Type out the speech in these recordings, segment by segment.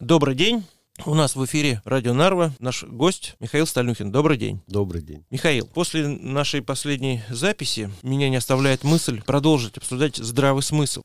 Добрый день. У нас в эфире Радио Нарва наш гость Михаил Стальнухин. Добрый день. Добрый день. Михаил, после нашей последней записи меня не оставляет мысль продолжить обсуждать здравый смысл.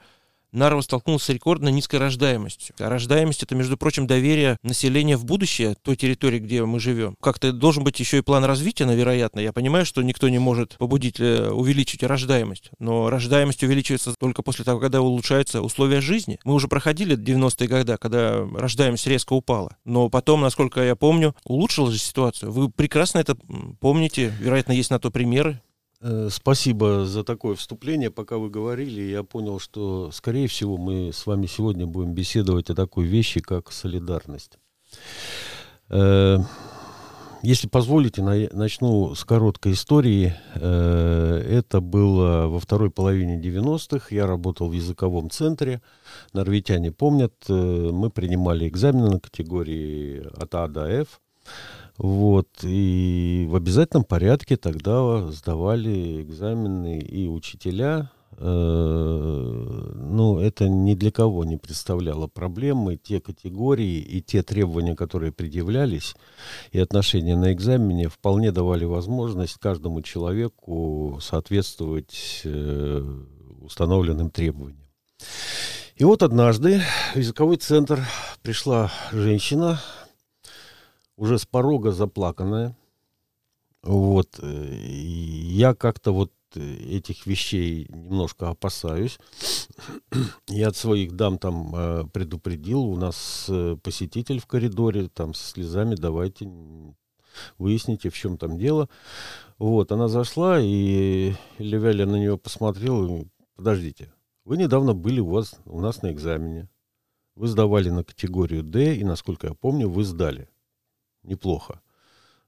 Нарва столкнулся с рекордно низкой рождаемостью. А рождаемость — это, между прочим, доверие населения в будущее той территории, где мы живем. Как-то должен быть еще и план развития, вероятно. Я понимаю, что никто не может побудить э, увеличить рождаемость, но рождаемость увеличивается только после того, когда улучшаются условия жизни. Мы уже проходили 90-е годы, когда рождаемость резко упала. Но потом, насколько я помню, улучшилась ситуация. Вы прекрасно это помните. Вероятно, есть на то примеры. Э, спасибо за такое вступление. Пока вы говорили, я понял, что, скорее всего, мы с вами сегодня будем беседовать о такой вещи, как солидарность. Э, если позволите, начну с короткой истории. Э, это было во второй половине 90-х. Я работал в языковом центре. Норвитяне помнят, мы принимали экзамены на категории от А до F. Вот, и в обязательном порядке тогда сдавали экзамены и учителя. Э, ну, это ни для кого не представляло проблемы. Те категории и те требования, которые предъявлялись, и отношения на экзамене вполне давали возможность каждому человеку соответствовать э, установленным требованиям. И вот однажды в языковой центр пришла женщина, уже с порога заплаканная. Вот. Э, я как-то вот этих вещей немножко опасаюсь. Я от своих дам там э, предупредил. У нас э, посетитель в коридоре, там со слезами давайте выясните, в чем там дело. Вот, она зашла, и Левяля на нее посмотрел. Подождите, вы недавно были у вас, у нас на экзамене. Вы сдавали на категорию D, и, насколько я помню, вы сдали неплохо.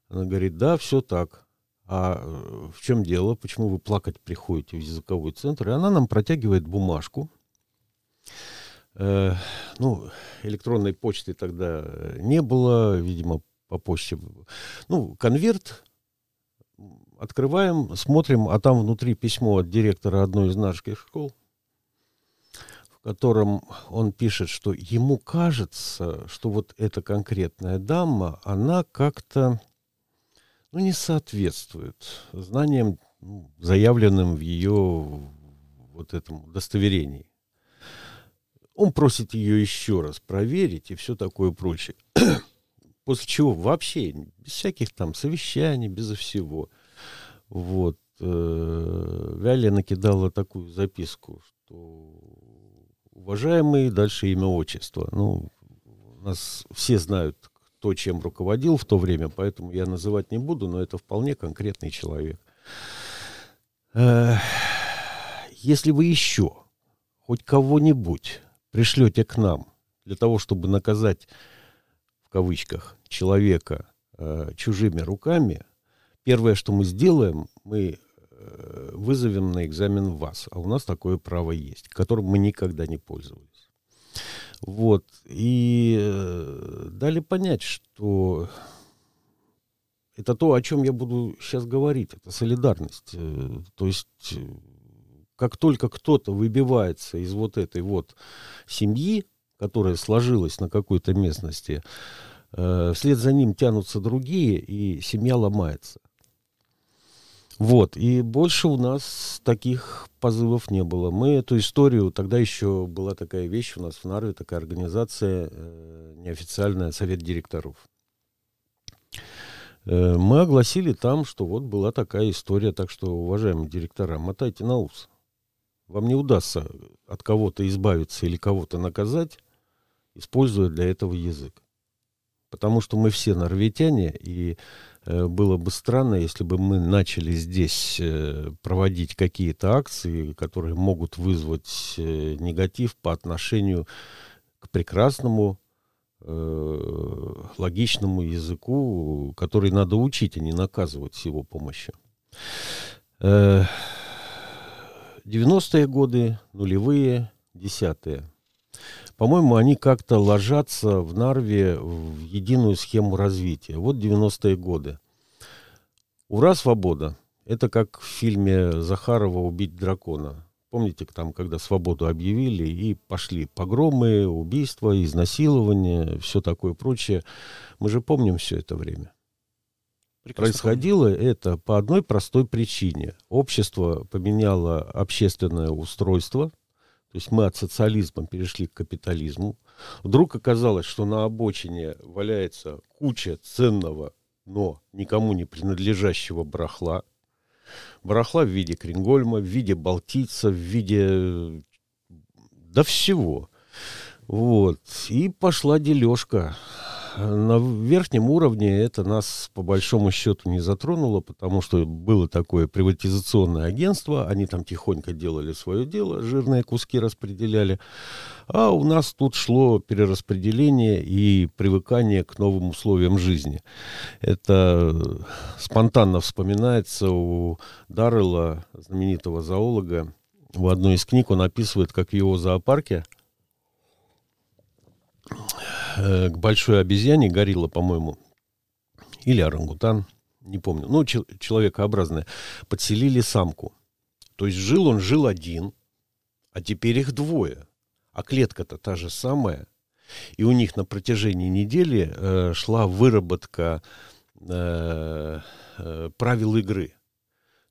Она говорит, да, все так. А э, в чем дело? Почему вы плакать приходите в языковой центр? И она нам протягивает бумажку. Э, ну, электронной почты тогда не было, видимо, по почте. Ну, конверт. Открываем, смотрим, а там внутри письмо от директора одной из наших школ котором он пишет, что ему кажется, что вот эта конкретная дама, она как-то ну, не соответствует знаниям, ну, заявленным в ее вот этом удостоверении. Он просит ее еще раз проверить и все такое прочее. После чего вообще, без всяких там совещаний, без всего, вот, э, Вяля накидала такую записку, что уважаемый, дальше имя, отчество. Ну, нас все знают, кто чем руководил в то время, поэтому я называть не буду, но это вполне конкретный человек. Если вы еще хоть кого-нибудь пришлете к нам для того, чтобы наказать, в кавычках, человека э, чужими руками, первое, что мы сделаем, мы Э, вызовем на экзамен вас. А у нас такое право есть, которым мы никогда не пользовались. Вот. И э, дали понять, что это то, о чем я буду сейчас говорить. Это солидарность. Э, то есть, как только кто-то выбивается из вот этой вот семьи, которая сложилась на какой-то местности, вслед за ним тянутся другие, и семья ломается. Вот, и больше у нас таких позывов не было. Мы эту историю, тогда еще была такая вещь у нас в Нарве, такая организация, э, неофициальная, совет директоров. Э, мы огласили там, что вот была такая история, так что, уважаемые директора, мотайте на ус. Вам не удастся от кого-то избавиться или кого-то наказать, используя для этого язык. Потому что мы все норвитяне, и было бы странно, если бы мы начали здесь э, проводить какие-то акции, которые могут вызвать э, негатив по отношению к прекрасному, логичному языку, который надо учить, а не наказывать с его помощью. 90-е годы, нулевые, десятые. По-моему, они как-то ложатся в Нарве в единую схему развития. Вот 90-е годы. Ура, свобода. Это как в фильме Захарова «Убить дракона». помните, там, когда свободу объявили, и пошли погромы, убийства, изнасилования, все такое прочее. Мы же помним все это время. Прекрасно Происходило помню. это по одной простой причине. Общество поменяло общественное устройство, то есть мы от социализма перешли к капитализму. Вдруг оказалось, что на обочине валяется куча ценного, но никому не принадлежащего барахла. Барахла в виде крингольма, в виде балтийца, в виде... да всего. Вот. И пошла дележка на верхнем уровне это нас по большому счету не затронуло, потому что было такое приватизационное агентство, они там тихонько делали свое дело, жирные куски распределяли, а у нас тут шло перераспределение и привыкание к новым условиям жизни. Это спонтанно вспоминается у Даррелла, знаменитого зоолога, в одной из книг он описывает, как в его зоопарке Э, к большой обезьяне, горилла, по-моему, или орангутан, не помню, ну, человекообразная, подселили самку. То есть жил он, жил один, а теперь их двое. А клетка-то та же самая. И у них на протяжении недели э, шла выработка э, э, правил игры.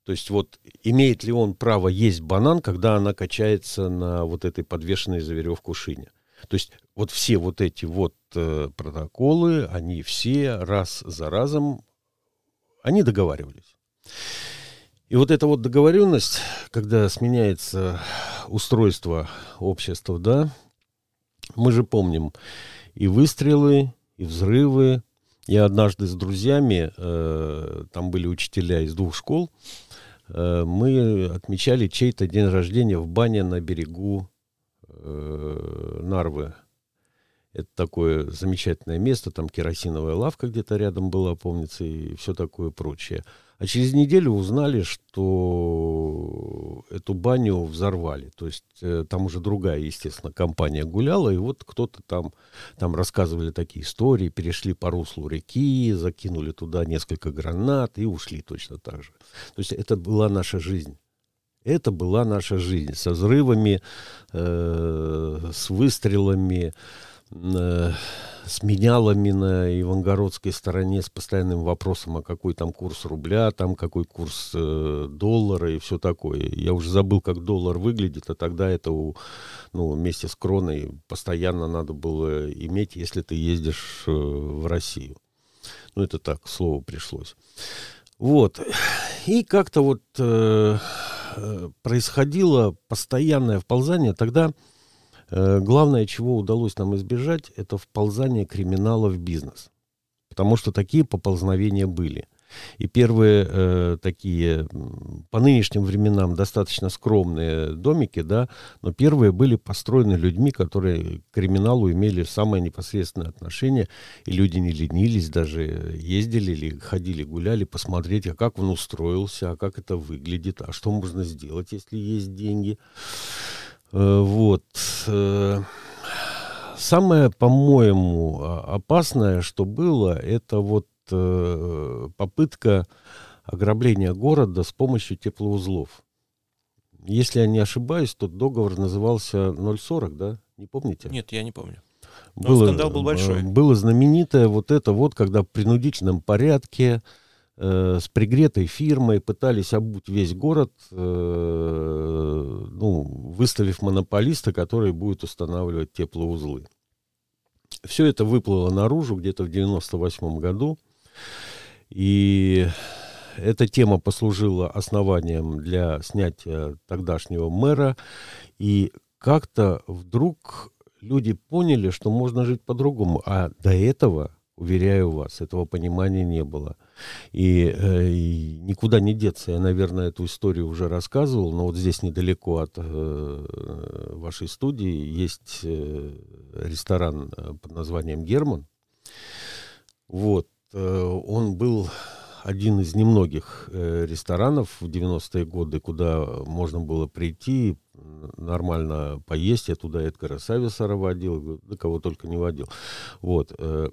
То есть вот имеет ли он право есть банан, когда она качается на вот этой подвешенной за веревку шине. То есть вот все вот эти вот э, протоколы, они все раз за разом, они договаривались. И вот эта вот договоренность, когда сменяется устройство общества, да, мы же помним и выстрелы, и взрывы. Я однажды с друзьями, э, там были учителя из двух школ, э, мы отмечали чей-то день рождения в бане на берегу э, Нарвы. Это такое замечательное место, там керосиновая лавка где-то рядом была, помнится, и все такое прочее. А через неделю узнали, что эту баню взорвали. То есть э, там уже другая, естественно, компания гуляла, и вот кто-то там, там рассказывали такие истории, перешли по руслу реки, закинули туда несколько гранат и ушли точно так же. То есть это была наша жизнь. Это была наша жизнь со взрывами, э, с выстрелами, э, с менялами на Ивангородской стороне с постоянным вопросом, а какой там курс рубля, там какой курс э, доллара и все такое. Я уже забыл, как доллар выглядит, а тогда это у, ну, вместе с кроной постоянно надо было иметь, если ты ездишь э, в Россию. Ну, это так, слово пришлось. Вот. И как-то вот э, происходило постоянное вползание, тогда э, главное, чего удалось нам избежать, это вползание криминала в бизнес. Потому что такие поползновения были. И первые э, такие, по нынешним временам, достаточно скромные домики, да, но первые были построены людьми, которые к криминалу имели самое непосредственное отношение, и люди не ленились, даже ездили или ходили, гуляли, посмотреть, а как он устроился, а как это выглядит, а что можно сделать, если есть деньги. Э, вот. Э, самое, по-моему, опасное, что было, это вот попытка ограбления города с помощью теплоузлов. Если я не ошибаюсь, тот договор назывался 040, да? Не помните? Нет, я не помню. Но было, скандал был большой. Было знаменитое вот это вот, когда в принудительном порядке э, с пригретой фирмой пытались обуть весь город, э, ну, выставив монополиста, который будет устанавливать теплоузлы. Все это выплыло наружу где-то в 98 году. И эта тема послужила основанием для снятия тогдашнего мэра. И как-то вдруг люди поняли, что можно жить по-другому. А до этого, уверяю вас, этого понимания не было. И, э, и никуда не деться. Я, наверное, эту историю уже рассказывал, но вот здесь недалеко от э, вашей студии есть э, ресторан э, под названием «Герман». Вот. Э, он был один из немногих э, ресторанов в 90-е годы, куда можно было прийти, нормально поесть. Я туда Эдгара Сависара водил, да кого только не водил. Вот. Э,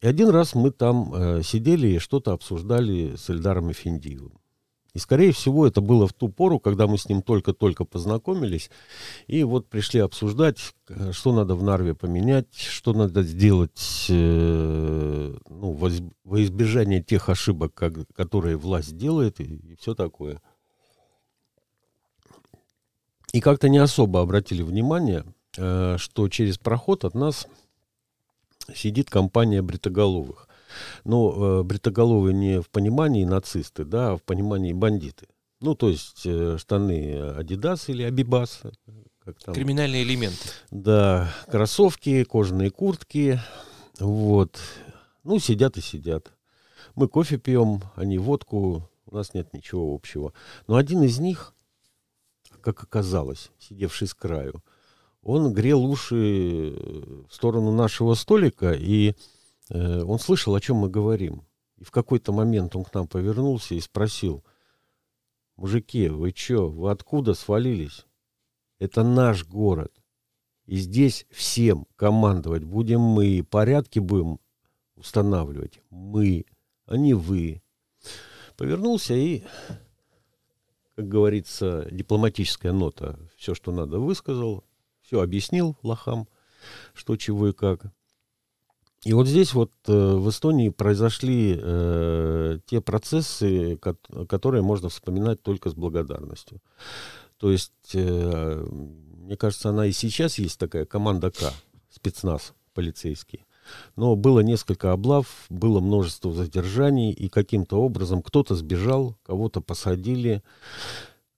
и один раз мы там сидели и что-то обсуждали с Эльдаром Эфендиевым. И, скорее всего, это было в ту пору, когда мы с ним только-только познакомились. И вот пришли обсуждать, э, что надо в Нарве поменять, что надо сделать э, ну, во, избежание тех ошибок, как, которые власть делает, и, и все такое. И как-то не особо обратили внимание, э, что через проход от нас сидит компания бритоголовых. Но э, бритоголовые не в понимании нацисты, да, а в понимании бандиты. Ну, то есть э, штаны Adidas или Абибас. Как там. Криминальные элементы. Да, кроссовки, кожаные куртки. Вот. Ну, сидят и сидят. Мы кофе пьем, они водку. У нас нет ничего общего. Но один из них, как оказалось, сидевший с краю, он грел уши в сторону нашего столика и Э, он слышал, о чем мы говорим. И в какой-то момент он к нам повернулся и спросил, мужики, вы что, вы откуда свалились? Это наш город. И здесь всем командовать будем мы, порядки будем устанавливать мы, а не вы. Повернулся и, как говорится, дипломатическая нота, все, что надо, высказал, все объяснил лохам, что, чего и как. И вот здесь вот э, в Эстонии произошли э, те процессы, ко- которые можно вспоминать только с благодарностью. То есть, э, мне кажется, она и сейчас есть такая команда К, спецназ полицейский. Но было несколько облав, было множество задержаний, и каким-то образом кто-то сбежал, кого-то посадили,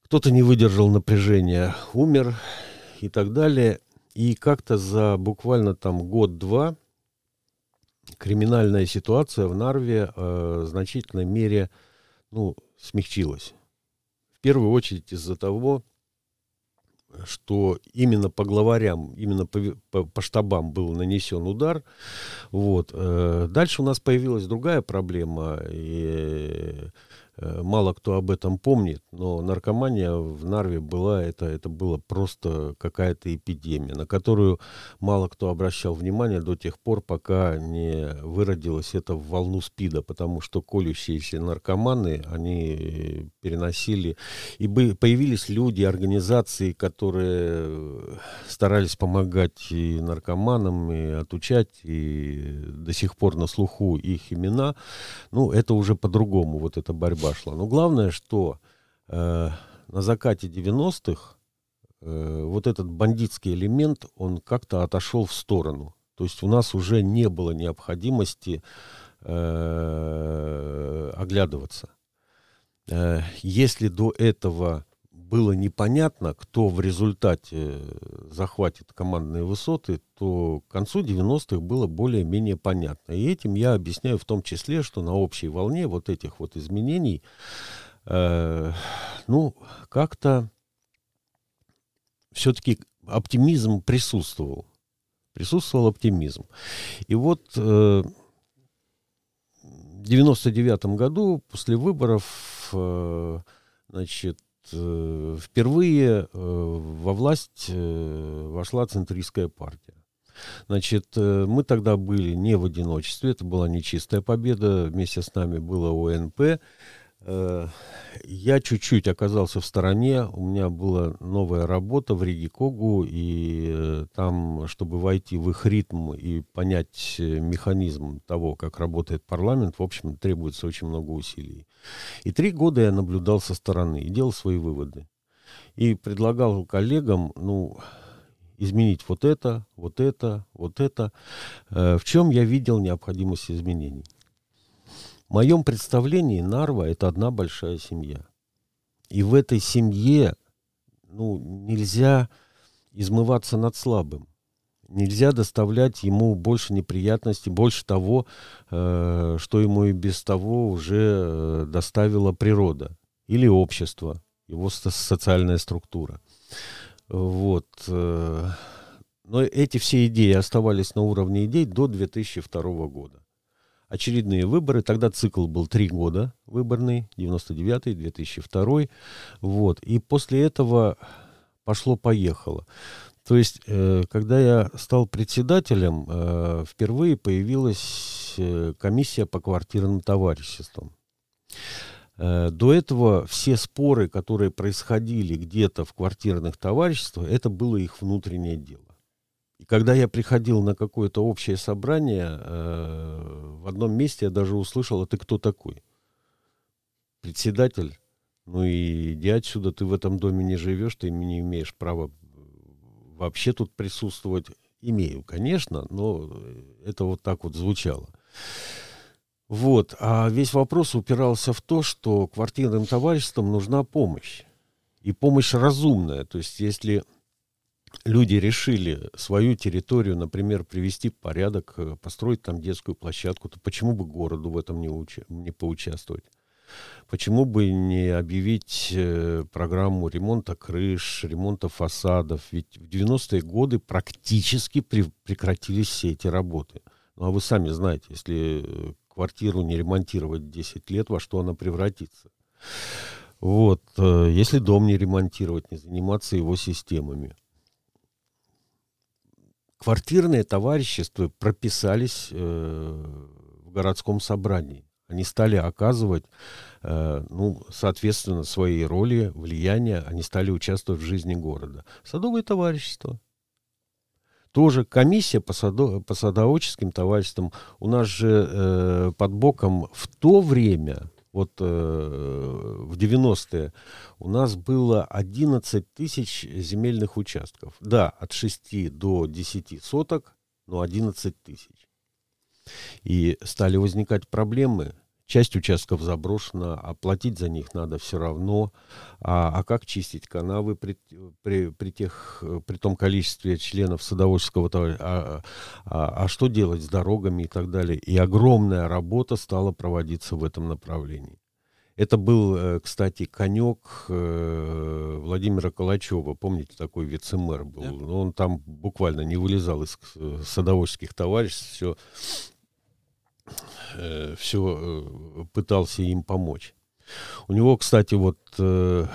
кто-то не выдержал напряжения, умер и так далее. И как-то за буквально там год-два криминальная ситуация в Нарве э, в значительной мере ну, смягчилась. В первую очередь из-за того, что именно по главарям, именно по, по, по штабам был нанесен удар. Вот. Э, дальше у нас появилась другая проблема. И Э, мало кто об этом помнит, но наркомания в Нарве была, это, это было просто какая-то эпидемия, на которую мало кто обращал внимание до тех пор, пока не выродилось это в волну СПИДа, потому что колющиеся наркоманы, они переносили, и появились люди, организации, которые старались помогать и наркоманам, и отучать, и до сих пор на слуху их имена, ну, это уже по-другому, вот эта борьба борьба шла. Но главное, что э, на закате 90-х э, вот этот бандитский элемент, он как-то отошел в сторону. То есть у нас уже не было необходимости э, оглядываться. Э, если до этого было непонятно, кто в результате захватит командные высоты, то к концу 90-х было более-менее понятно. И этим я объясняю в том числе, что на общей волне вот этих вот изменений, э, ну, как-то все-таки оптимизм присутствовал. Присутствовал оптимизм. И вот э, в 99 году после выборов э, значит, Э, впервые э, во власть э, вошла центристская партия. Значит, мы тогда были не в одиночестве, это была нечистая победа, вместе с нами было ОНП, я чуть-чуть оказался в стороне, у меня была новая работа в Риге Когу, и э, там, чтобы войти в их ритм и понять э, механизм того, как работает парламент, в общем, требуется очень много усилий. И три года я наблюдал со стороны и делал свои выводы. И предлагал коллегам, ну, изменить вот это, вот это, вот это. В чем я видел необходимость изменений? Моем представлении Нарва – это одна большая семья. И в этой семье ну, нельзя измываться над слабым. Нельзя доставлять ему больше неприятностей, больше того, э, что ему и без того уже э, доставила природа или общество, его социальная структура. Вот. Э, но эти все идеи оставались на уровне идей до 2002 года очередные выборы. Тогда цикл был три года выборный, 99-й, 2002 Вот. И после этого пошло-поехало. То есть, э, когда я стал председателем, э, впервые появилась э, комиссия по квартирным товариществам. Э, до этого все споры, которые происходили где-то в квартирных товариществах, это было их внутреннее дело. И когда я приходил на какое-то общее собрание, э, в одном месте я даже услышал, а ты кто такой? Председатель? Ну и иди отсюда, ты в этом доме не живешь, ты не имеешь права вообще тут присутствовать. Имею, конечно, но это вот так вот звучало. Вот. А весь вопрос упирался в то, что квартирным товариществам нужна помощь. И помощь разумная. То есть, если люди решили свою территорию, например, привести в порядок, э, построить там детскую площадку, то почему бы городу в этом не, уча- не поучаствовать? Почему бы не объявить э, программу ремонта крыш, ремонта фасадов? Ведь в 90-е годы практически при- прекратились все эти работы. Ну а вы сами знаете, если э, квартиру не ремонтировать 10 лет, во что она превратится. Вот, э, если дом не ремонтировать, не заниматься его системами. Квартирные товарищества прописались э, в городском собрании. Они стали оказывать, э, ну, соответственно, свои роли, влияния, они стали участвовать в жизни города. Садовые товарищества, тоже комиссия по, садо, по садоводческим товариществам. У нас же э, под боком в то время, вот э, в 90-е, у нас было 11 тысяч земельных участков. Да, от 6 до 10 соток, но 11 тысяч. И стали возникать проблемы Часть участков заброшена, оплатить за них надо все равно. А, а как чистить канавы при, при, при, тех, при том количестве членов садоводческого товарищества? А, а, а что делать с дорогами и так далее? И огромная работа стала проводиться в этом направлении. Это был, э, кстати, конек э, Владимира Калачева. Помните, такой вице-мэр был? Да. Он там буквально не вылезал из э, садоводческих товариществ, все э, все э, пытался им помочь. У него, кстати, вот э,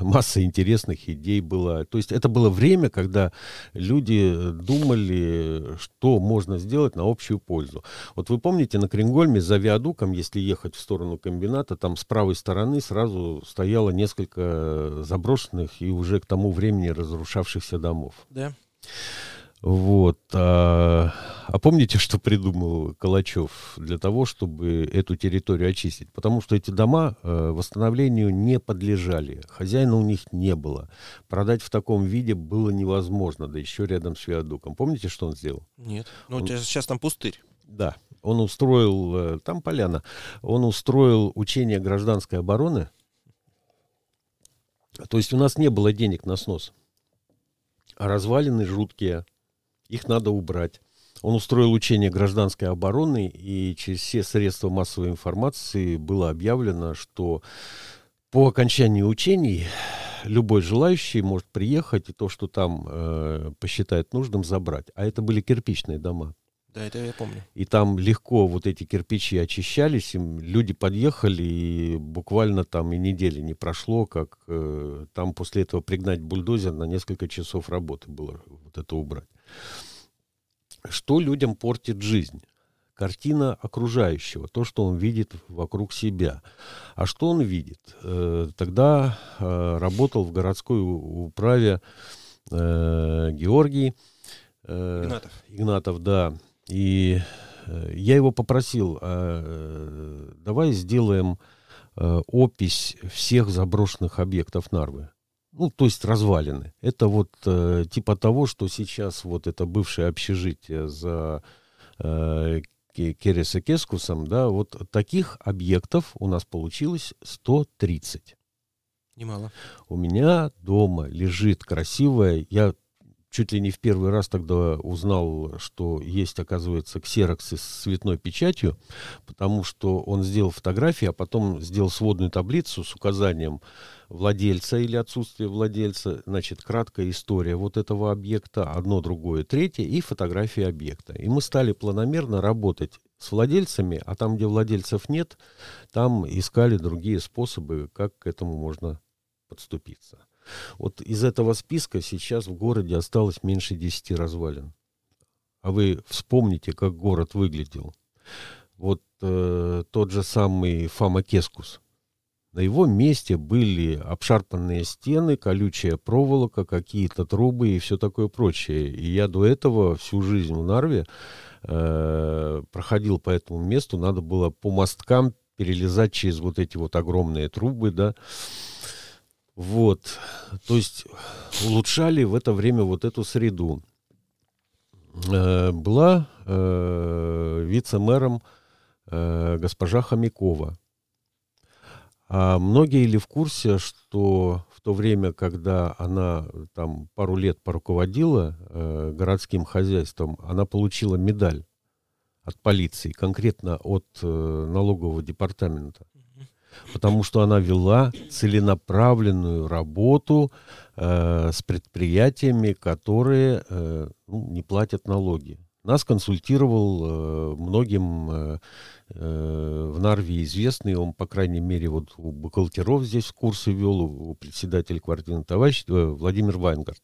масса интересных идей была. То есть это было время, когда люди думали, что можно сделать на общую пользу. Вот вы помните, на Крингольме за виадуком, если ехать в сторону комбината, там с правой стороны сразу стояло несколько заброшенных и уже к тому времени разрушавшихся домов. Да. Вот. А, а помните, что придумал Калачев для того, чтобы эту территорию очистить? Потому что эти дома э, восстановлению не подлежали. Хозяина у них не было. Продать в таком виде было невозможно, да еще рядом с Виадуком. Помните, что он сделал? Нет. Ну, он... сейчас там пустырь. Да. Он устроил, э, там поляна, он устроил учение гражданской обороны. То есть у нас не было денег на снос. А развалины жуткие, их надо убрать. Он устроил учение гражданской обороны, и через все средства массовой информации было объявлено, что по окончании учений любой желающий может приехать и то, что там э, посчитает нужным, забрать. А это были кирпичные дома. Да, это я помню. И там легко вот эти кирпичи очищались, им люди подъехали, и буквально там и недели не прошло, как э, там после этого пригнать бульдозер на несколько часов работы было вот это убрать. Что людям портит жизнь? Картина окружающего, то, что он видит вокруг себя. А что он видит? Э, тогда э, работал в городской управе э, Георгий Игнатов. Игнатов, да. И я его попросил, давай сделаем опись всех заброшенных объектов Нарвы ну, то есть развалины. Это вот э, типа того, что сейчас вот это бывшее общежитие за э, Кереса Кескусом, да, вот таких объектов у нас получилось 130. Немало. У меня дома лежит красивая, я чуть ли не в первый раз тогда узнал, что есть, оказывается, ксероксы с цветной печатью, потому что он сделал фотографии, а потом сделал сводную таблицу с указанием владельца или отсутствие владельца, значит, краткая история вот этого объекта, одно, другое, третье, и фотография объекта. И мы стали планомерно работать с владельцами, а там, где владельцев нет, там искали другие способы, как к этому можно подступиться. Вот из этого списка сейчас в городе осталось меньше 10 развалин. А вы вспомните, как город выглядел. Вот э, тот же самый Фама Кескус. На его месте были обшарпанные стены, колючая проволока, какие-то трубы и все такое прочее. И я до этого всю жизнь в Нарве э, проходил по этому месту, надо было по мосткам перелезать через вот эти вот огромные трубы, да. Вот, то есть улучшали в это время вот эту среду. Э, была э, вице-мэром э, госпожа Хомякова. А многие ли в курсе, что в то время, когда она там пару лет поруководила э, городским хозяйством, она получила медаль от полиции, конкретно от э, налогового департамента. Потому что она вела целенаправленную работу э, с предприятиями, которые э, ну, не платят налоги. Нас консультировал э, многим э, э, в Нарве известный, он, по крайней мере, вот у бухгалтеров здесь курсы вел, у, председателя квартирного товарищества э, Владимир Вайнгард.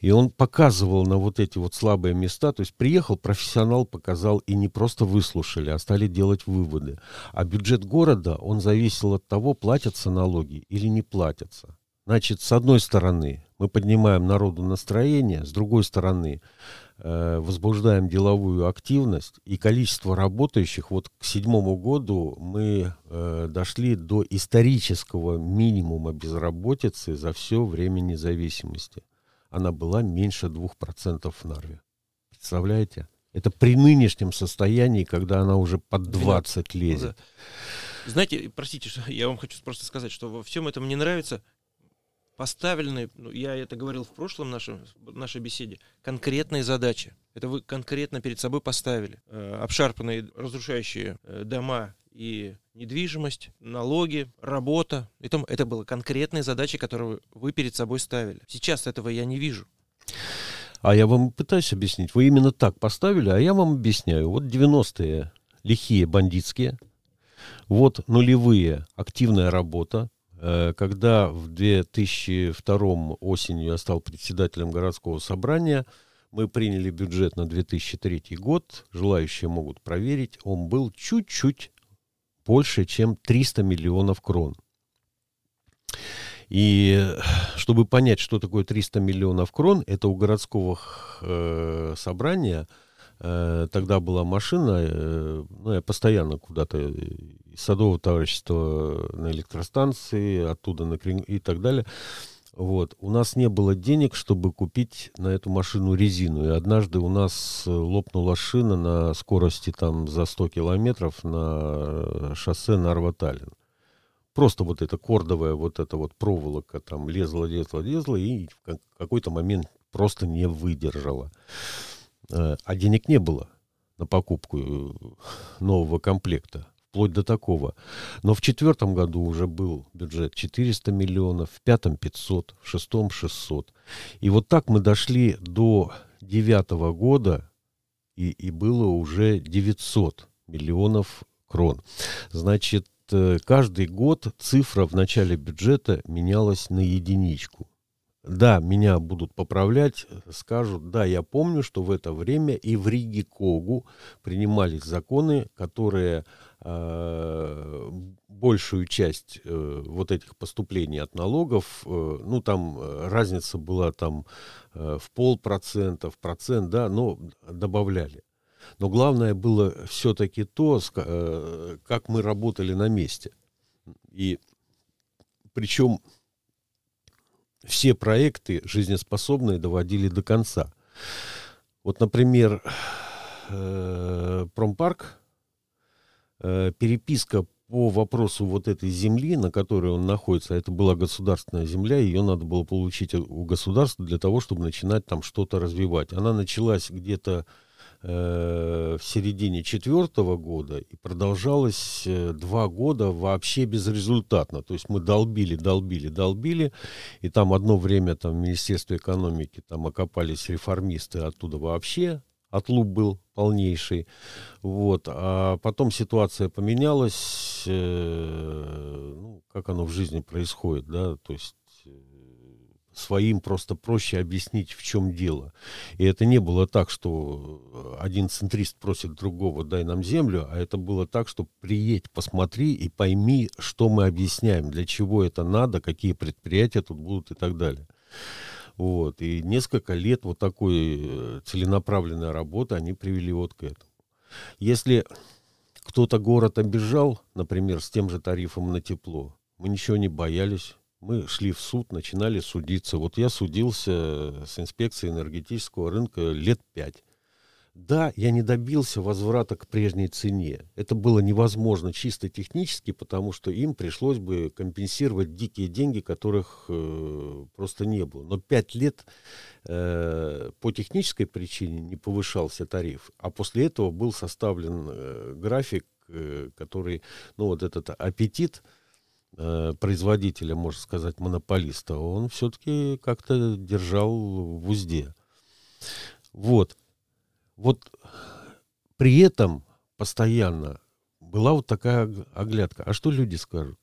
И он показывал на вот эти вот слабые места. То есть приехал профессионал, показал, и не просто выслушали, а стали делать выводы. А бюджет города, он зависел от того, платятся налоги или не платятся. Значит, с одной стороны, мы поднимаем народу настроение, с другой стороны, э, возбуждаем деловую активность, и количество работающих, вот к седьмому году мы э, дошли до исторического минимума безработицы за все время независимости. Она была меньше 2% в Нарве. Представляете? Это при нынешнем состоянии, когда она уже под 20 лезет. Знаете, простите, я вам хочу просто сказать, что во всем этом мне нравится поставлены, ну, я это говорил в прошлом нашем, нашей беседе, конкретные задачи. Это вы конкретно перед собой поставили. Э, обшарпанные, разрушающие э, дома и недвижимость, налоги, работа. Это, это были конкретные задачи, которые вы перед собой ставили. Сейчас этого я не вижу. А я вам пытаюсь объяснить. Вы именно так поставили, а я вам объясняю. Вот 90-е лихие бандитские, вот нулевые активная работа, когда в 2002 осенью я стал председателем городского собрания, мы приняли бюджет на 2003 год, желающие могут проверить, он был чуть-чуть больше, чем 300 миллионов крон. И чтобы понять, что такое 300 миллионов крон, это у городского э, собрания – Э, тогда была машина, э, ну, я постоянно куда-то из садового товарищества на электростанции, оттуда на Крин и так далее. Вот. У нас не было денег, чтобы купить на эту машину резину. И однажды у нас лопнула шина на скорости там за 100 километров на шоссе Нарва-Таллин. Просто вот эта кордовая вот эта вот проволока там лезла, лезла, лезла и в какой-то момент просто не выдержала. Э, а денег не было на покупку э, нового комплекта, вплоть до такого. Но в четвертом году уже был бюджет 400 миллионов, в пятом 500, в шестом 600. И вот так мы дошли до девятого года, и, и было уже 900 миллионов крон. Значит, э, каждый год цифра в начале бюджета менялась на единичку да, меня будут поправлять, скажут, да, я помню, что в это время и в Риге Когу принимались законы, которые э, большую часть э, вот этих поступлений от налогов, э, ну там э, разница была там э, в полпроцента, в процент, да, но добавляли. Но главное было все-таки то, э, как мы работали на месте. И причем все проекты жизнеспособные доводили до конца. Вот, например, э, промпарк, э, переписка по вопросу вот этой земли, на которой он находится, это была государственная земля, ее надо было получить у государства для того, чтобы начинать там что-то развивать. Она началась где-то в середине четвертого года и продолжалось э, два года вообще безрезультатно. То есть мы долбили, долбили, долбили, и там одно время там в Министерстве экономики там окопались реформисты, оттуда вообще отлуп был полнейший. Вот. А потом ситуация поменялась, э, ну, как оно в жизни происходит, да, то есть своим просто проще объяснить, в чем дело. И это не было так, что один центрист просит другого, дай нам землю, а это было так, что приедь, посмотри и пойми, что мы объясняем, для чего это надо, какие предприятия тут будут и так далее. Вот. И несколько лет вот такой э, целенаправленной работы они привели вот к этому. Если кто-то город обижал, например, с тем же тарифом на тепло, мы ничего не боялись. Мы шли в суд, начинали судиться. Вот я судился с инспекцией энергетического рынка лет пять. Да, я не добился возврата к прежней цене. Это было невозможно чисто технически, потому что им пришлось бы компенсировать дикие деньги, которых э, просто не было. Но пять лет э, по технической причине не повышался тариф, а после этого был составлен э, график, э, который, ну вот этот аппетит э, производителя, можно сказать, монополиста, он все-таки как-то держал в узде. Вот вот при этом постоянно была вот такая оглядка. А что люди скажут?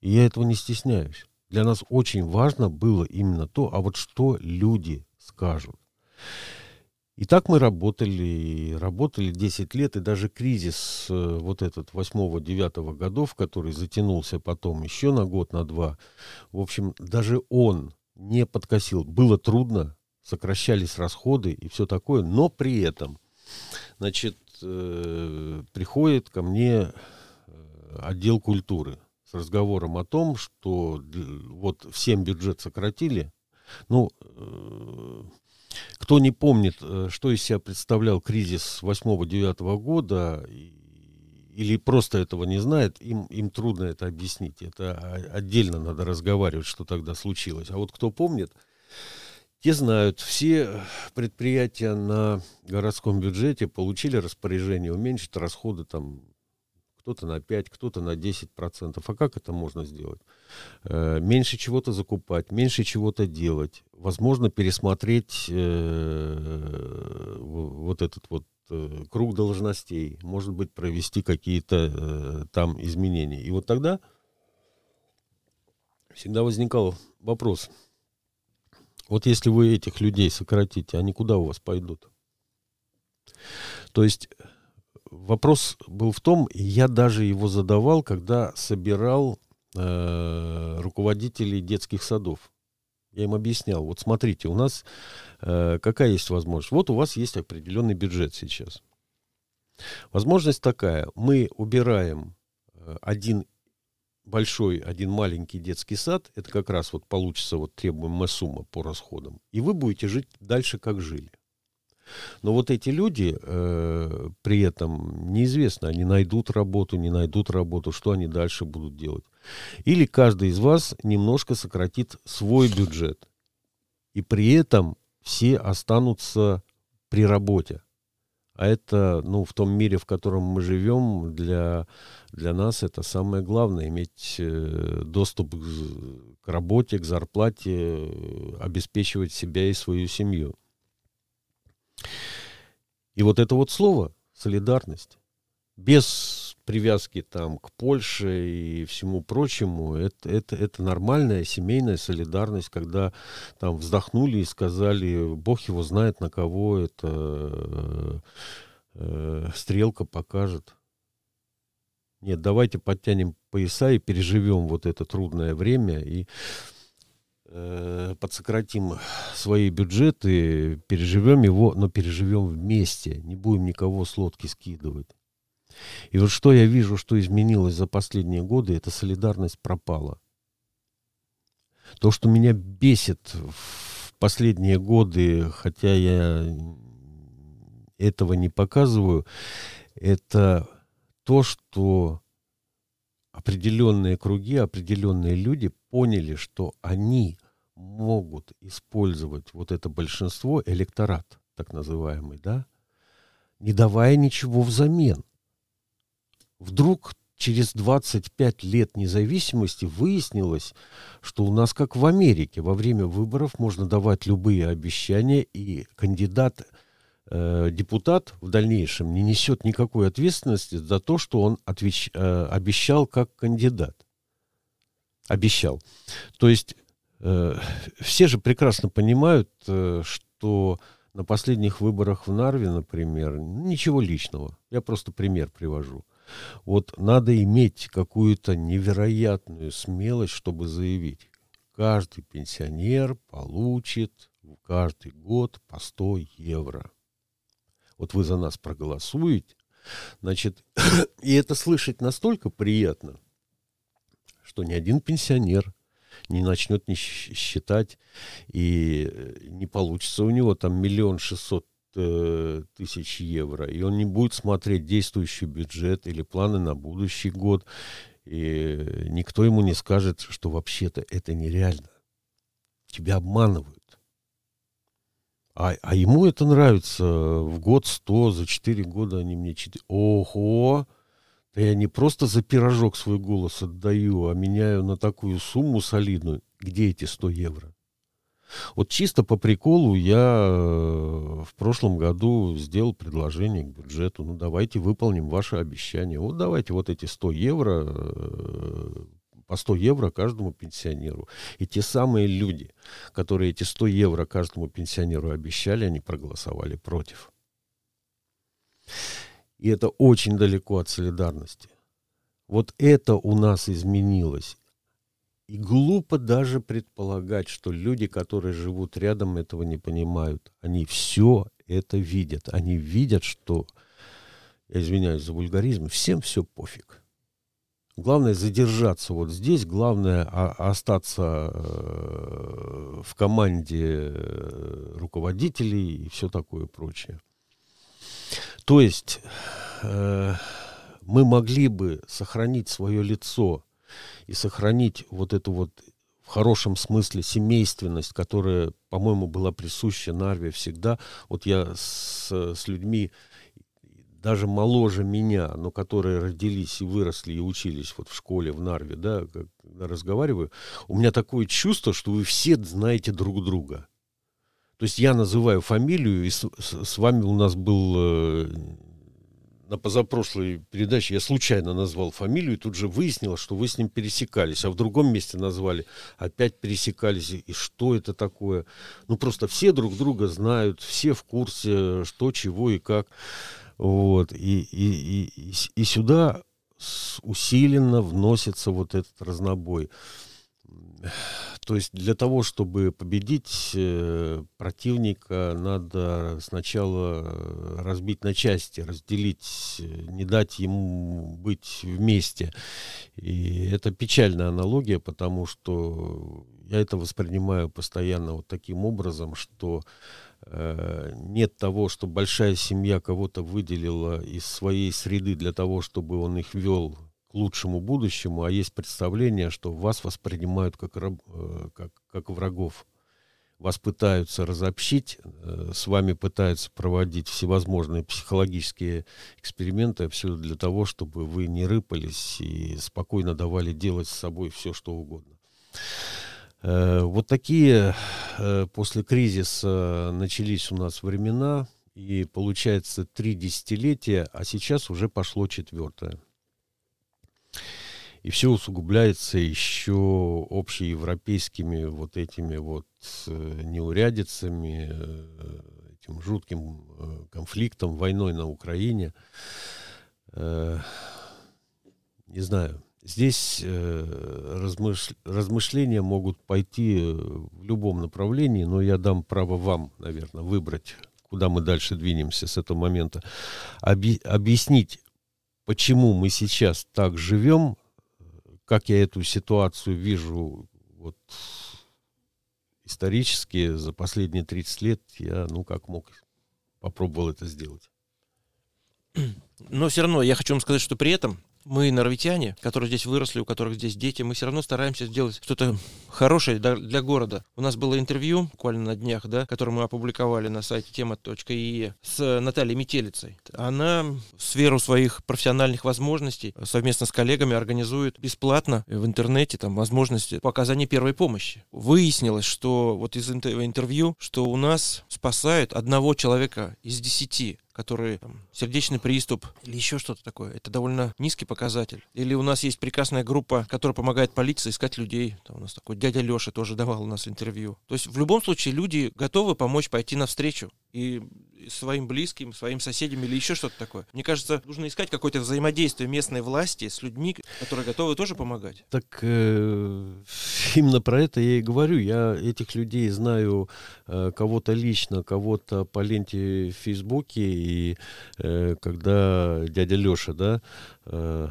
И я этого не стесняюсь. Для нас очень важно было именно то, а вот что люди скажут. И так мы работали, работали 10 лет, и даже кризис э, вот этот 8-9 годов, который затянулся потом еще на год, на два, в общем, даже он не подкосил. Было трудно, сокращались расходы и все такое, но при этом, значит, э, приходит ко мне э, отдел культуры с разговором о том, что вот всем бюджет сократили. Ну, кто не помнит, э, что из себя представлял кризис 8-9 года, или просто этого не знает, им, им трудно это объяснить. Это отдельно надо разговаривать, что тогда случилось. А вот кто помнит, те знают, все предприятия на городском бюджете получили распоряжение уменьшить расходы там кто-то на 5, кто-то на 10 процентов. А как это можно сделать? Э, меньше чего-то закупать, меньше чего-то делать. Возможно, пересмотреть э, вот этот вот э, круг должностей. Может быть, провести какие-то там изменения. И вот тогда всегда возникал вопрос – вот если вы этих людей сократите, они куда у вас пойдут? То есть вопрос был в том, я даже его задавал, когда собирал э, руководителей детских садов. Я им объяснял, вот смотрите, у нас э, какая есть возможность? Вот у вас есть определенный бюджет сейчас. Возможность такая, мы убираем э, один большой, один маленький детский сад, это как раз вот получится вот требуемая сумма по расходам, и вы будете жить дальше, как жили. Но вот эти люди э, при этом неизвестно, они найдут работу, не найдут работу, что они дальше будут делать. Или каждый из вас немножко сократит свой бюджет, и при этом все останутся при работе. А это, ну, в том мире, в котором мы живем, для, для нас это самое главное, иметь э, доступ к, к работе, к зарплате, э, обеспечивать себя и свою семью. И вот это вот слово солидарность, без привязки там к Польше и всему прочему, это, это, это нормальная семейная солидарность, когда там вздохнули и сказали, Бог его знает, на кого это э, э, стрелка покажет. Нет, давайте подтянем пояса и переживем вот это трудное время и подсократим свои бюджеты, переживем его, но переживем вместе, не будем никого с лодки скидывать. И вот что я вижу, что изменилось за последние годы, это солидарность пропала. То, что меня бесит в последние годы, хотя я этого не показываю, это то, что определенные круги, определенные люди поняли, что они могут использовать вот это большинство, электорат так называемый, да, не давая ничего взамен вдруг через 25 лет независимости выяснилось, что у нас, как в Америке, во время выборов можно давать любые обещания, и кандидат, э, депутат в дальнейшем не несет никакой ответственности за то, что он отвеч, э, обещал как кандидат. Обещал. То есть все же прекрасно понимают, э, что на последних выборах в Нарве, например, ничего личного. Я просто пример привожу. Вот надо иметь какую-то невероятную смелость, чтобы заявить, каждый пенсионер получит каждый год по 100 евро. Вот вы за нас проголосуете, значит, и это слышать настолько приятно, что ни один пенсионер не начнет не считать, и э, не получится у него там миллион шестьсот э, тысяч евро, и он не будет смотреть действующий бюджет или планы на будущий год, и никто ему не скажет, что вообще-то это нереально. Тебя обманывают. А, а ему это нравится. В год сто, за четыре года они мне четыре. Ого! Я не просто за пирожок свой голос отдаю, а меняю на такую сумму солидную. Где эти 100 евро? Вот чисто по приколу я э, в прошлом году сделал предложение к бюджету. Ну, давайте выполним ваше обещание. Вот давайте вот эти 100 евро, э, по 100 евро каждому пенсионеру. И те самые люди, которые эти 100 евро каждому пенсионеру обещали, они проголосовали против. И это очень далеко от солидарности. Вот это у нас изменилось. И глупо даже предполагать, что люди, которые живут рядом, этого не понимают. Они все это видят. Они видят, что, я извиняюсь за вульгаризм, всем все пофиг. Главное задержаться вот здесь, главное остаться э, в команде э, руководителей и все такое прочее. То есть э, мы могли бы сохранить свое лицо и сохранить вот эту вот в хорошем смысле семейственность, которая, по-моему, была присуща Нарве всегда. Вот я с, с людьми даже моложе меня, но которые родились и выросли и учились вот в школе в Нарве, да, когда разговариваю, у меня такое чувство, что вы все знаете друг друга. То есть я называю фамилию, и с, с вами у нас был э, на позапрошлой передаче, я случайно назвал фамилию, и тут же выяснилось, что вы с ним пересекались, а в другом месте назвали, опять пересекались, и что это такое? Ну, просто все друг друга знают, все в курсе, что, чего и как. Вот, и, и, и, и сюда усиленно вносится вот этот разнобой. То есть для того, чтобы победить э, противника, надо сначала разбить на части, разделить, э, не дать ему быть вместе. И это печальная аналогия, потому что я это воспринимаю постоянно вот таким образом, что э, нет того, что большая семья кого-то выделила из своей среды для того, чтобы он их вел к лучшему будущему, а есть представление, что вас воспринимают как, раб, э, как, как врагов. Вас пытаются разобщить, э, с вами пытаются проводить всевозможные психологические эксперименты, все для того, чтобы вы не рыпались и спокойно давали делать с собой все, что угодно. Э, вот такие после кризиса начались у нас времена, и получается три десятилетия, а сейчас уже пошло четвертое. И все усугубляется еще общеевропейскими вот этими вот э, неурядицами, э, этим жутким э, конфликтом, войной на Украине. Не знаю, здесь размыш... размышления могут пойти в любом направлении, но я дам право вам, наверное, выбрать, куда мы дальше двинемся с этого момента. Объ... Объяснить, почему мы сейчас так живем, как я эту ситуацию вижу вот исторически за последние 30 лет, я, ну, как мог, попробовал это сделать. Но все равно я хочу вам сказать, что при этом мы, норвитяне, которые здесь выросли, у которых здесь дети, мы все равно стараемся сделать что-то хорошее для города. У нас было интервью буквально на днях, да, которое мы опубликовали на сайте тема.ие с Натальей Метелицей. Она в сферу своих профессиональных возможностей совместно с коллегами организует бесплатно в интернете там возможности по первой помощи. Выяснилось, что вот из интервью, что у нас спасают одного человека из десяти которые там, сердечный приступ или еще что-то такое. Это довольно низкий показатель. Или у нас есть прекрасная группа, которая помогает полиции искать людей. Там у нас такой дядя Леша тоже давал у нас интервью. То есть в любом случае люди готовы помочь пойти навстречу и своим близким, своим соседям или еще что-то такое. Мне кажется, нужно искать какое-то взаимодействие местной власти с людьми, которые готовы тоже помогать. Так э, именно про это я и говорю. Я этих людей знаю э, кого-то лично, кого-то по ленте в Фейсбуке. И э, когда дядя Леша, да, э,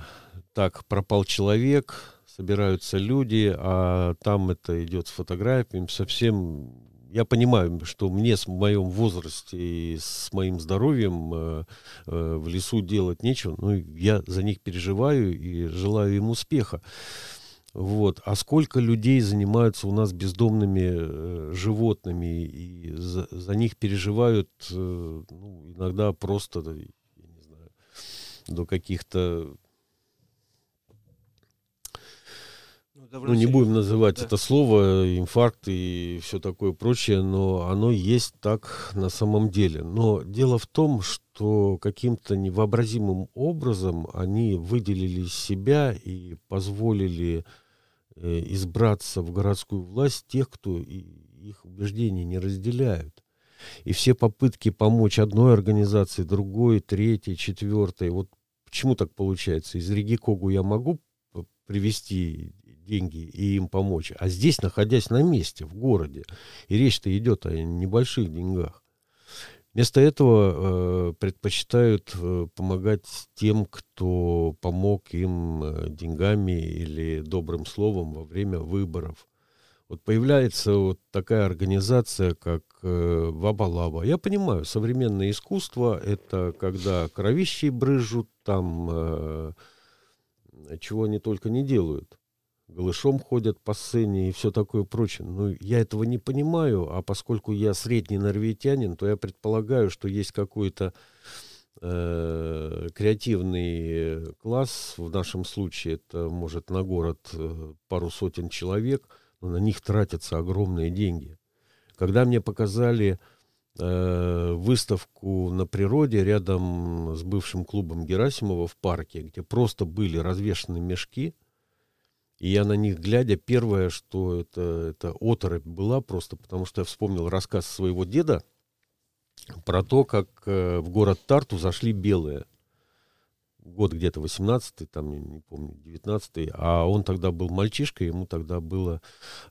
так пропал человек, собираются люди, а там это идет с фотографиями, совсем я понимаю, что мне в моем возрасте и с моим здоровьем э, э, в лесу делать нечего, но я за них переживаю и желаю им успеха. Вот. А сколько людей занимаются у нас бездомными э, животными и за, за них переживают э, ну, иногда просто, я не знаю, до каких-то ну, не будем называть да. это слово, инфаркт и все такое прочее, но оно есть так на самом деле. Но дело в том, что каким-то невообразимым образом они выделили себя и позволили э, избраться в городскую власть тех, кто их убеждения не разделяют. И все попытки помочь одной организации, другой, третьей, четвертой, вот почему так получается? Из Риги Когу я могу привести деньги и им помочь. А здесь, находясь на месте, в городе, и речь-то идет о небольших деньгах. Вместо этого э, предпочитают э, помогать тем, кто помог им э, деньгами или добрым словом во время выборов. Вот появляется вот такая организация, как э, Вабалава. Я понимаю, современное искусство — это когда кровищи брызжут, там э, чего они только не делают голышом ходят по сцене и все такое прочее. Ну, я этого не понимаю, а поскольку я средний норвегитянин, то я предполагаю, что есть какой-то э, креативный класс, в нашем случае это может на город э, пару сотен человек, но на них тратятся огромные деньги. Когда мне показали э, выставку на природе рядом с бывшим клубом Герасимова в парке, где просто были развешаны мешки, и я на них глядя, первое, что это, это оторопь была просто, потому что я вспомнил рассказ своего деда про то, как э, в город Тарту зашли белые. Год где-то 18-й, там, не помню, 19-й, а он тогда был мальчишкой, ему тогда было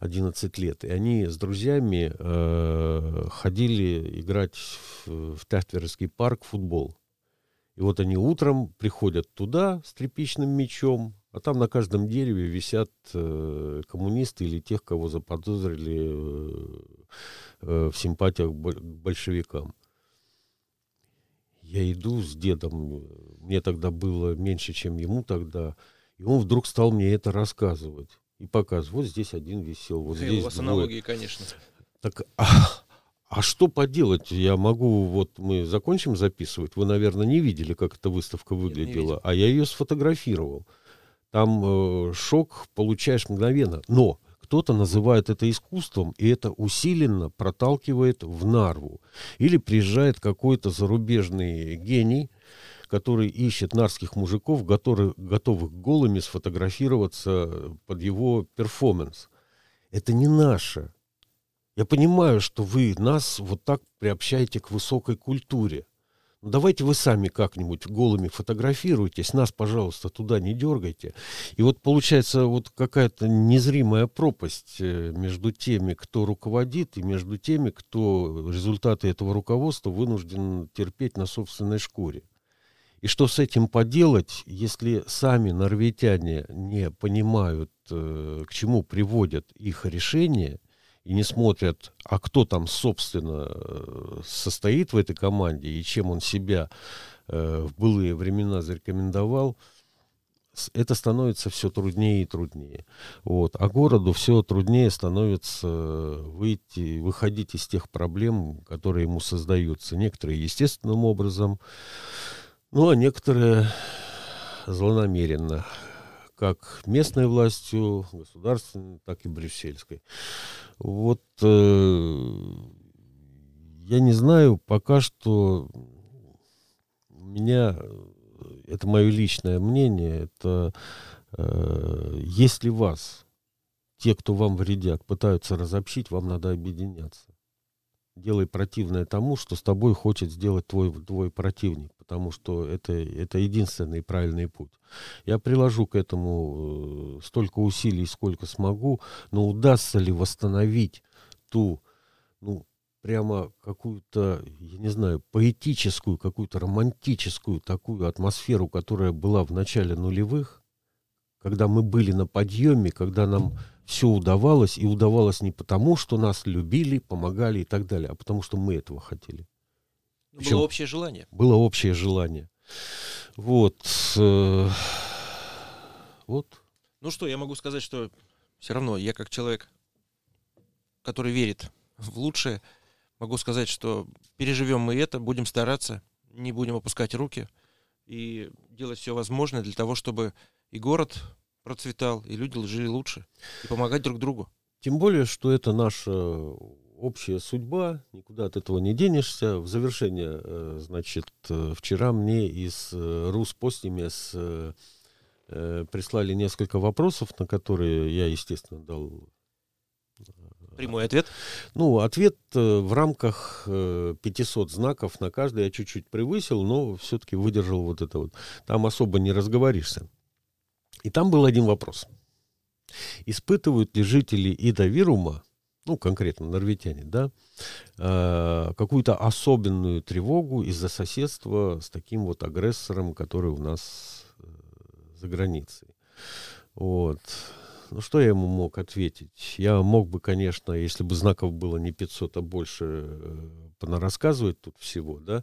11 лет. И они с друзьями э, ходили играть в, в Тахтверский парк в футбол. И вот они утром приходят туда с тряпичным мячом, а там на каждом дереве висят э, коммунисты или тех, кого заподозрили э, э, в симпатиях к большевикам. Я иду с дедом, мне тогда было меньше, чем ему тогда, и он вдруг стал мне это рассказывать. И показывать, вот здесь один висел, вот и здесь У вас двое. аналогии, конечно. Так, а, а что поделать? Я могу, вот мы закончим записывать, вы, наверное, не видели, как эта выставка выглядела, Нет, а я ее сфотографировал. Там э, шок получаешь мгновенно. Но кто-то называет это искусством, и это усиленно проталкивает в Нарву. Или приезжает какой-то зарубежный гений, который ищет нарских мужиков, готовых, готовых голыми сфотографироваться под его перформанс. Это не наше. Я понимаю, что вы нас вот так приобщаете к высокой культуре. Ну, давайте вы сами как-нибудь голыми фотографируйтесь, нас, пожалуйста, туда не дергайте. И вот получается вот какая-то незримая пропасть э, между теми, кто руководит, и между теми, кто результаты этого руководства вынужден терпеть на собственной шкуре. И что с этим поделать, если сами норвегитяне не понимают, э, к чему приводят их решения, и не смотрят, а кто там, собственно, э, состоит в этой команде и чем он себя э, в былые времена зарекомендовал, это становится все труднее и труднее. Вот. А городу все труднее становится выйти, выходить из тех проблем, которые ему создаются. Некоторые естественным образом, ну а некоторые злонамеренно как местной властью, государственной, так и брюссельской. Вот э, я не знаю, пока что меня, э, это мое личное мнение, это э, если вас, те, кто вам вредят, пытаются разобщить, вам надо объединяться. Делай противное тому, что с тобой хочет сделать твой, твой противник, потому что это, это единственный правильный путь. Я приложу к этому э, столько усилий, сколько смогу, но удастся ли восстановить ту, ну, прямо какую-то, я не знаю, поэтическую, какую-то романтическую такую атмосферу, которая была в начале нулевых, когда мы были на подъеме, когда нам все удавалось, и удавалось не потому, что нас любили, помогали и так далее, а потому что мы этого хотели. Ну, Причем было общее желание. Было общее желание. Вот. Э, вот. Ну что, я могу сказать, что все равно я как человек, который верит в лучшее, могу сказать, что переживем мы это, будем стараться, не будем опускать руки и делать все возможное для того, чтобы и город процветал, и люди жили лучше, и помогать друг другу. Тем более, что это наша общая судьба, никуда от этого не денешься. В завершение, э, значит, э, вчера мне из э, Руспостимес прислали несколько вопросов, на которые я, естественно, дал Прямой ответ? Ну, ответ в рамках э, 500 знаков на каждый я чуть-чуть превысил, но все-таки выдержал вот это вот. Там особо не разговоришься. И там был один вопрос. Испытывают ли жители Идавирума, ну, конкретно норветяне, да, э, какую-то особенную тревогу из-за соседства с таким вот агрессором, который у нас э, за границей? Вот. Ну, что я ему мог ответить? Я мог бы, конечно, если бы знаков было не 500, а больше, э, понарассказывать тут всего, да,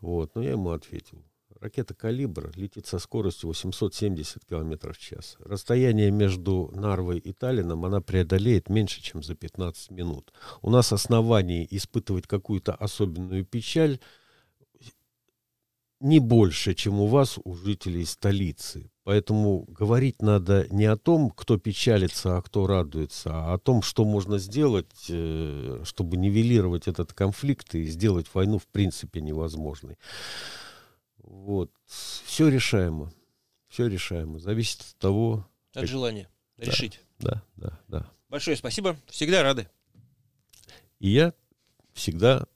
вот, но я ему ответил. Ракета «Калибр» летит со скоростью 870 км в час. Расстояние между Нарвой и Таллином она преодолеет меньше, чем за 15 минут. У нас оснований испытывать какую-то особенную печаль не больше, чем у вас, у жителей столицы. Поэтому говорить надо не о том, кто печалится, а кто радуется, а о том, что можно сделать, э, чтобы нивелировать этот конфликт и сделать войну в принципе невозможной. Вот. Все решаемо. Все решаемо. Зависит от того... От как... желания да, решить. Да, да, да. Большое спасибо. Всегда рады. И я всегда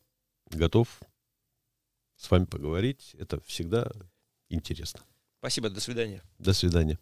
готов с вами поговорить. Это всегда интересно. Спасибо, до свидания. До свидания.